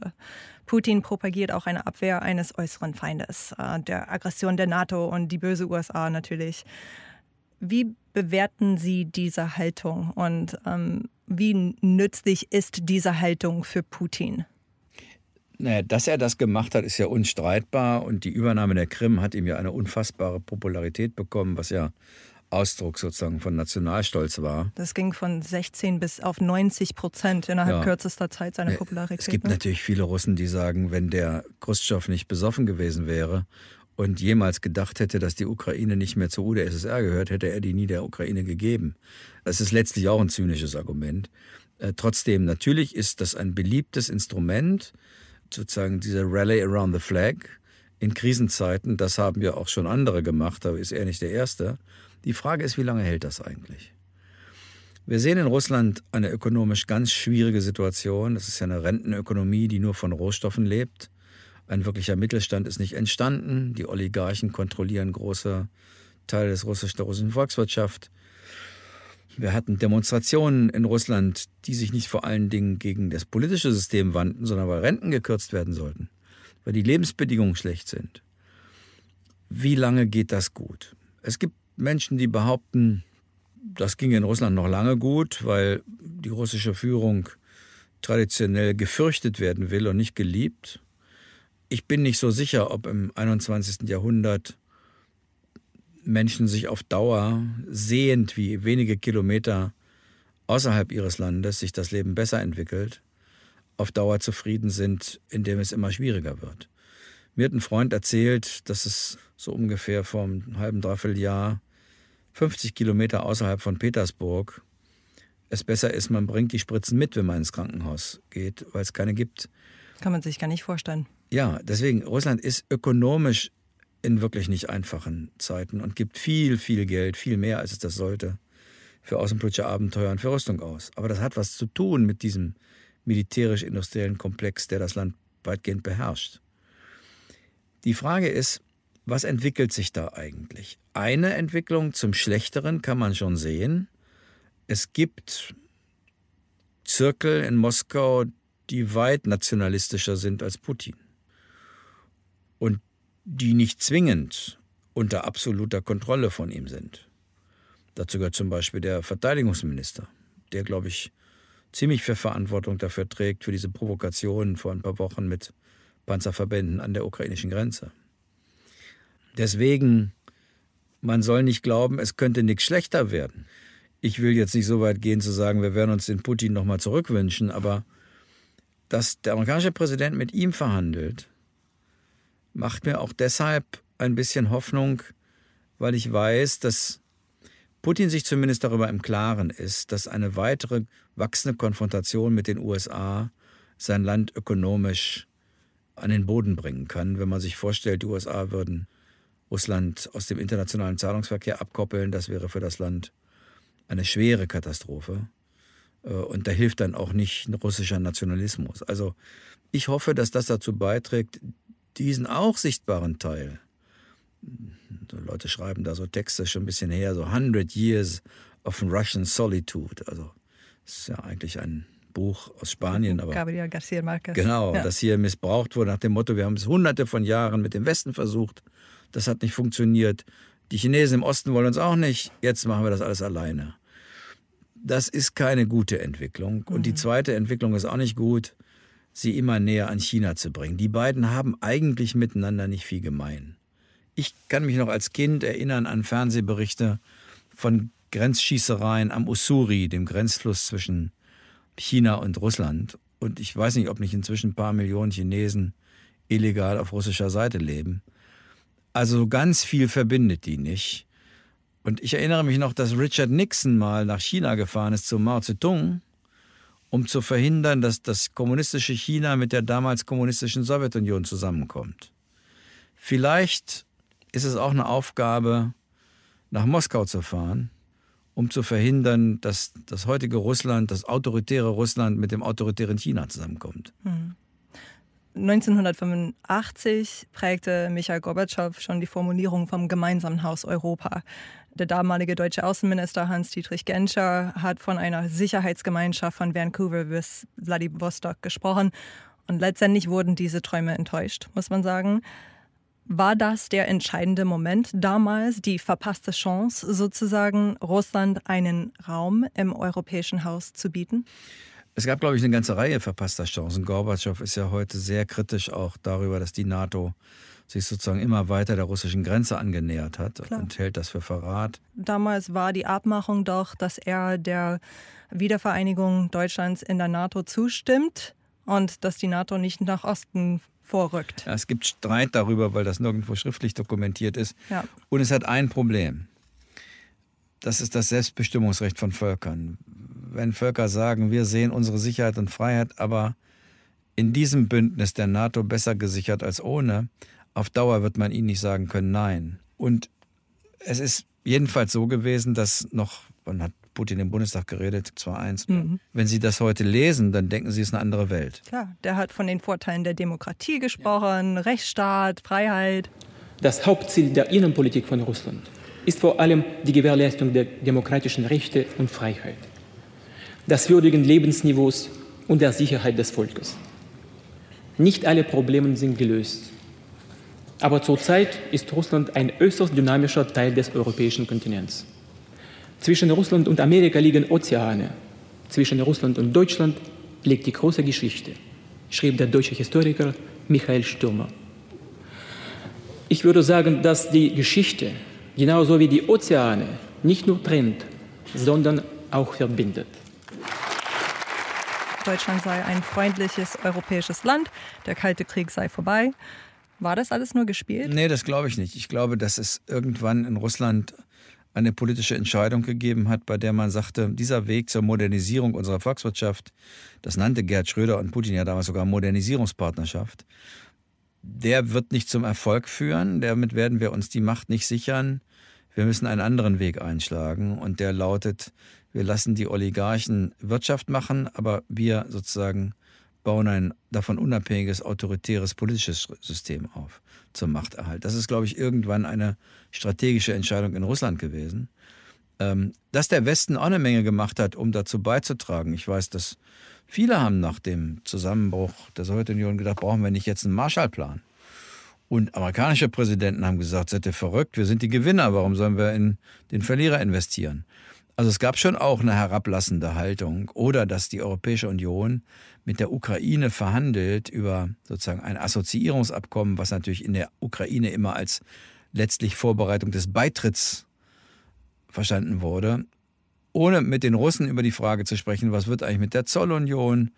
Putin propagiert auch eine Abwehr eines äußeren Feindes, äh, der Aggression der NATO und die böse USA natürlich. Wie bewerten Sie diese Haltung und ähm, wie nützlich ist diese Haltung für Putin? Dass er das gemacht hat, ist ja unstreitbar und die Übernahme der Krim hat ihm ja eine unfassbare Popularität bekommen, was ja Ausdruck sozusagen von Nationalstolz war. Das ging von 16 bis auf 90 Prozent innerhalb ja. kürzester Zeit seiner Popularität. Es gibt ne? natürlich viele Russen, die sagen, wenn der Khrushchev nicht besoffen gewesen wäre und jemals gedacht hätte, dass die Ukraine nicht mehr zur UdSSR gehört, hätte er die nie der Ukraine gegeben. Das ist letztlich auch ein zynisches Argument. Äh, trotzdem, natürlich ist das ein beliebtes Instrument, sozusagen diese Rally around the flag in Krisenzeiten, das haben ja auch schon andere gemacht, aber ist er nicht der Erste. Die Frage ist, wie lange hält das eigentlich? Wir sehen in Russland eine ökonomisch ganz schwierige Situation. Es ist ja eine Rentenökonomie, die nur von Rohstoffen lebt. Ein wirklicher Mittelstand ist nicht entstanden. Die Oligarchen kontrollieren große Teile des russischen, der russischen Volkswirtschaft. Wir hatten Demonstrationen in Russland, die sich nicht vor allen Dingen gegen das politische System wandten, sondern weil Renten gekürzt werden sollten, weil die Lebensbedingungen schlecht sind. Wie lange geht das gut? Es gibt Menschen, die behaupten, das ging in Russland noch lange gut, weil die russische Führung traditionell gefürchtet werden will und nicht geliebt. Ich bin nicht so sicher, ob im 21. Jahrhundert Menschen sich auf Dauer sehend wie wenige Kilometer außerhalb ihres Landes sich das Leben besser entwickelt, auf Dauer zufrieden sind, indem es immer schwieriger wird. Mir hat ein Freund erzählt, dass es so ungefähr vor einem halben, dreiviertel Jahr 50 Kilometer außerhalb von Petersburg es besser ist, man bringt die Spritzen mit, wenn man ins Krankenhaus geht, weil es keine gibt. Kann man sich gar nicht vorstellen. Ja, deswegen, Russland ist ökonomisch in wirklich nicht einfachen Zeiten und gibt viel, viel Geld, viel mehr als es das sollte, für außenpolitische Abenteuer und für Rüstung aus. Aber das hat was zu tun mit diesem militärisch-industriellen Komplex, der das Land weitgehend beherrscht. Die Frage ist, was entwickelt sich da eigentlich? Eine Entwicklung zum Schlechteren kann man schon sehen. Es gibt Zirkel in Moskau, die weit nationalistischer sind als Putin. Und die nicht zwingend unter absoluter Kontrolle von ihm sind. Dazu gehört zum Beispiel der Verteidigungsminister, der, glaube ich, ziemlich viel Verantwortung dafür trägt, für diese Provokation vor ein paar Wochen mit Panzerverbänden an der ukrainischen Grenze. Deswegen, man soll nicht glauben, es könnte nichts schlechter werden. Ich will jetzt nicht so weit gehen zu sagen, wir werden uns den Putin nochmal zurückwünschen, aber dass der amerikanische Präsident mit ihm verhandelt, macht mir auch deshalb ein bisschen Hoffnung, weil ich weiß, dass Putin sich zumindest darüber im Klaren ist, dass eine weitere wachsende Konfrontation mit den USA sein Land ökonomisch an den Boden bringen kann. Wenn man sich vorstellt, die USA würden Russland aus dem internationalen Zahlungsverkehr abkoppeln, das wäre für das Land eine schwere Katastrophe. Äh, und da hilft dann auch nicht ein russischer Nationalismus. Also ich hoffe, dass das dazu beiträgt, diesen auch sichtbaren Teil, so Leute schreiben da so Texte schon ein bisschen her, so 100 Years of Russian Solitude. Also, das ist ja eigentlich ein Buch aus Spanien, aber. Gabriel García Márquez. Genau, ja. das hier missbraucht wurde nach dem Motto: Wir haben es hunderte von Jahren mit dem Westen versucht, das hat nicht funktioniert. Die Chinesen im Osten wollen uns auch nicht, jetzt machen wir das alles alleine. Das ist keine gute Entwicklung. Und die mhm. zweite Entwicklung ist auch nicht gut sie immer näher an China zu bringen. Die beiden haben eigentlich miteinander nicht viel gemein. Ich kann mich noch als Kind erinnern an Fernsehberichte von Grenzschießereien am Ussuri, dem Grenzfluss zwischen China und Russland. Und ich weiß nicht, ob nicht inzwischen ein paar Millionen Chinesen illegal auf russischer Seite leben. Also ganz viel verbindet die nicht. Und ich erinnere mich noch, dass Richard Nixon mal nach China gefahren ist zu Mao Zedong um zu verhindern, dass das kommunistische China mit der damals kommunistischen Sowjetunion zusammenkommt. Vielleicht ist es auch eine Aufgabe, nach Moskau zu fahren, um zu verhindern, dass das heutige Russland, das autoritäre Russland mit dem autoritären China zusammenkommt. Hm. 1985 prägte Michael Gorbatschow schon die Formulierung vom gemeinsamen Haus Europa. Der damalige deutsche Außenminister Hans-Dietrich Genscher hat von einer Sicherheitsgemeinschaft von Vancouver bis Vladivostok gesprochen. Und letztendlich wurden diese Träume enttäuscht, muss man sagen. War das der entscheidende Moment damals, die verpasste Chance, sozusagen Russland einen Raum im europäischen Haus zu bieten? Es gab, glaube ich, eine ganze Reihe verpasster Chancen. Gorbatschow ist ja heute sehr kritisch auch darüber, dass die NATO sich sozusagen immer weiter der russischen Grenze angenähert hat Klar. und hält das für Verrat. Damals war die Abmachung doch, dass er der Wiedervereinigung Deutschlands in der NATO zustimmt und dass die NATO nicht nach Osten vorrückt. Ja, es gibt Streit darüber, weil das nirgendwo schriftlich dokumentiert ist. Ja. Und es hat ein Problem. Das ist das Selbstbestimmungsrecht von Völkern. Wenn Völker sagen, wir sehen unsere Sicherheit und Freiheit aber in diesem Bündnis der NATO besser gesichert als ohne, auf Dauer wird man ihnen nicht sagen können, nein. Und es ist jedenfalls so gewesen, dass noch, man hat Putin im Bundestag geredet, 2-1. Mhm. Wenn Sie das heute lesen, dann denken Sie, es ist eine andere Welt. Klar, der hat von den Vorteilen der Demokratie gesprochen, Rechtsstaat, Freiheit. Das Hauptziel der Innenpolitik von Russland ist vor allem die Gewährleistung der demokratischen Rechte und Freiheit, des würdigen Lebensniveaus und der Sicherheit des Volkes. Nicht alle Probleme sind gelöst. Aber zurzeit ist Russland ein äußerst dynamischer Teil des europäischen Kontinents. Zwischen Russland und Amerika liegen Ozeane. Zwischen Russland und Deutschland liegt die große Geschichte, schrieb der deutsche Historiker Michael Stürmer. Ich würde sagen, dass die Geschichte, genauso wie die Ozeane, nicht nur trennt, sondern auch verbindet. Deutschland sei ein freundliches europäisches Land, der Kalte Krieg sei vorbei. War das alles nur gespielt? Nee, das glaube ich nicht. Ich glaube, dass es irgendwann in Russland eine politische Entscheidung gegeben hat, bei der man sagte, dieser Weg zur Modernisierung unserer Volkswirtschaft, das nannte Gerd Schröder und Putin ja damals sogar Modernisierungspartnerschaft, der wird nicht zum Erfolg führen. Damit werden wir uns die Macht nicht sichern. Wir müssen einen anderen Weg einschlagen und der lautet, wir lassen die Oligarchen Wirtschaft machen, aber wir sozusagen bauen ein davon unabhängiges autoritäres politisches System auf zum Machterhalt. Das ist, glaube ich, irgendwann eine strategische Entscheidung in Russland gewesen. Ähm, dass der Westen auch eine Menge gemacht hat, um dazu beizutragen. Ich weiß, dass viele haben nach dem Zusammenbruch der Sowjetunion gedacht, brauchen wir nicht jetzt einen Marshallplan. Und amerikanische Präsidenten haben gesagt, seid ihr verrückt, wir sind die Gewinner, warum sollen wir in den Verlierer investieren? Also es gab schon auch eine herablassende Haltung oder dass die Europäische Union mit der Ukraine verhandelt über sozusagen ein Assoziierungsabkommen, was natürlich in der Ukraine immer als letztlich Vorbereitung des Beitritts verstanden wurde, ohne mit den Russen über die Frage zu sprechen, was wird eigentlich mit der Zollunion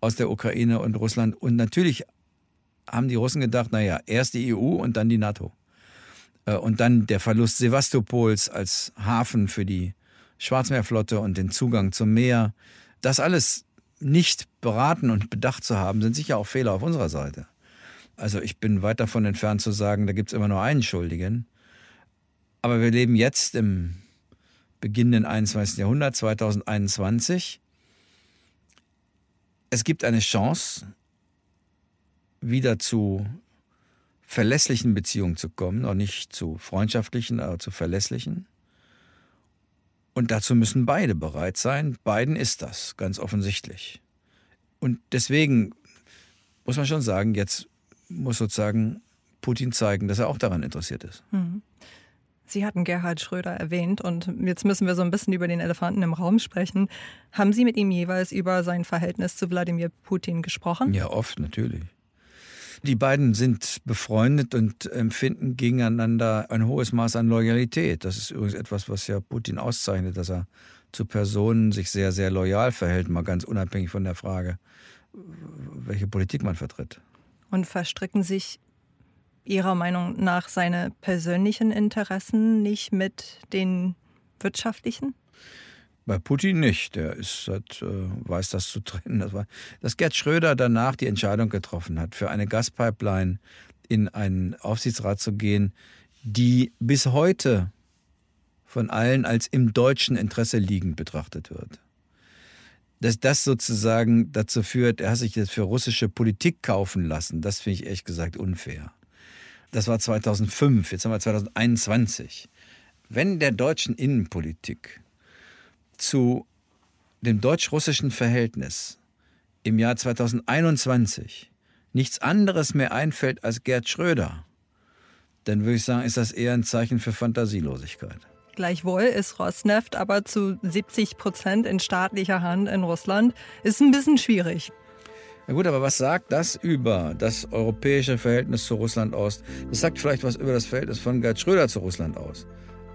aus der Ukraine und Russland. Und natürlich haben die Russen gedacht, naja, erst die EU und dann die NATO. Äh, und dann der Verlust Sevastopols als Hafen für die Schwarzmeerflotte und den Zugang zum Meer. Das alles nicht beraten und bedacht zu haben, sind sicher auch Fehler auf unserer Seite. Also ich bin weit davon entfernt zu sagen, da gibt es immer nur einen Schuldigen. Aber wir leben jetzt im beginnenden 21. Jahrhundert, 2021. Es gibt eine Chance, wieder zu verlässlichen Beziehungen zu kommen, noch nicht zu freundschaftlichen, aber zu verlässlichen. Und dazu müssen beide bereit sein. Beiden ist das, ganz offensichtlich. Und deswegen muss man schon sagen, jetzt muss sozusagen Putin zeigen, dass er auch daran interessiert ist. Mhm. Sie hatten Gerhard Schröder erwähnt und jetzt müssen wir so ein bisschen über den Elefanten im Raum sprechen. Haben Sie mit ihm jeweils über sein Verhältnis zu Wladimir Putin gesprochen? Ja, oft natürlich. Die beiden sind befreundet und empfinden gegeneinander ein hohes Maß an Loyalität. Das ist übrigens etwas, was ja Putin auszeichnet, dass er zu Personen sich sehr, sehr loyal verhält, mal ganz unabhängig von der Frage, welche Politik man vertritt. Und verstricken sich Ihrer Meinung nach seine persönlichen Interessen nicht mit den wirtschaftlichen? Bei Putin nicht. Der ist, äh, weiß das zu trennen. Das war, dass Gerd Schröder danach die Entscheidung getroffen hat, für eine Gaspipeline in einen Aufsichtsrat zu gehen, die bis heute von allen als im deutschen Interesse liegend betrachtet wird. Dass das sozusagen dazu führt, er hat sich das für russische Politik kaufen lassen, das finde ich ehrlich gesagt unfair. Das war 2005, jetzt haben wir 2021. Wenn der deutschen Innenpolitik zu dem deutsch-russischen Verhältnis im Jahr 2021 nichts anderes mehr einfällt als Gerd Schröder, dann würde ich sagen, ist das eher ein Zeichen für Fantasielosigkeit. Gleichwohl ist Rosneft aber zu 70 Prozent in staatlicher Hand in Russland. Ist ein bisschen schwierig. Na gut, aber was sagt das über das europäische Verhältnis zu Russland aus? Das sagt vielleicht was über das Verhältnis von Gerd Schröder zu Russland aus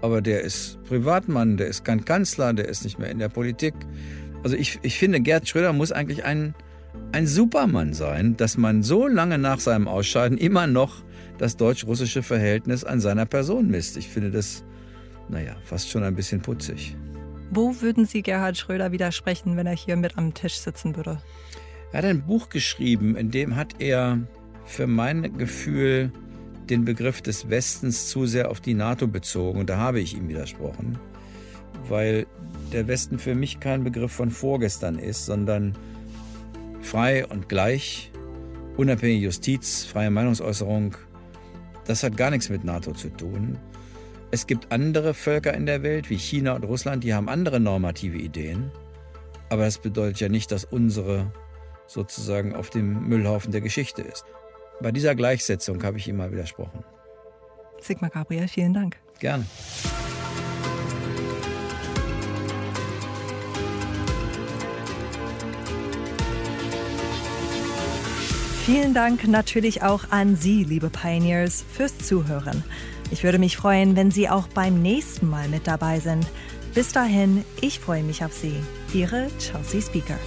aber der ist Privatmann, der ist kein Kanzler, der ist nicht mehr in der Politik. Also ich, ich finde, Gerd Schröder muss eigentlich ein, ein Supermann sein, dass man so lange nach seinem Ausscheiden immer noch das deutsch-russische Verhältnis an seiner Person misst. Ich finde das, naja, fast schon ein bisschen putzig. Wo würden Sie Gerhard Schröder widersprechen, wenn er hier mit am Tisch sitzen würde? Er hat ein Buch geschrieben, in dem hat er für mein Gefühl den Begriff des Westens zu sehr auf die NATO bezogen und da habe ich ihm widersprochen, weil der Westen für mich kein Begriff von vorgestern ist, sondern frei und gleich, unabhängige Justiz, freie Meinungsäußerung, das hat gar nichts mit NATO zu tun. Es gibt andere Völker in der Welt, wie China und Russland, die haben andere normative Ideen. Aber das bedeutet ja nicht, dass unsere sozusagen auf dem Müllhaufen der Geschichte ist. Bei dieser Gleichsetzung habe ich ihm mal widersprochen. Sigmar Gabriel, vielen Dank. Gerne. Vielen Dank natürlich auch an Sie, liebe Pioneers, fürs Zuhören. Ich würde mich freuen, wenn Sie auch beim nächsten Mal mit dabei sind. Bis dahin, ich freue mich auf Sie. Ihre Chelsea Speaker.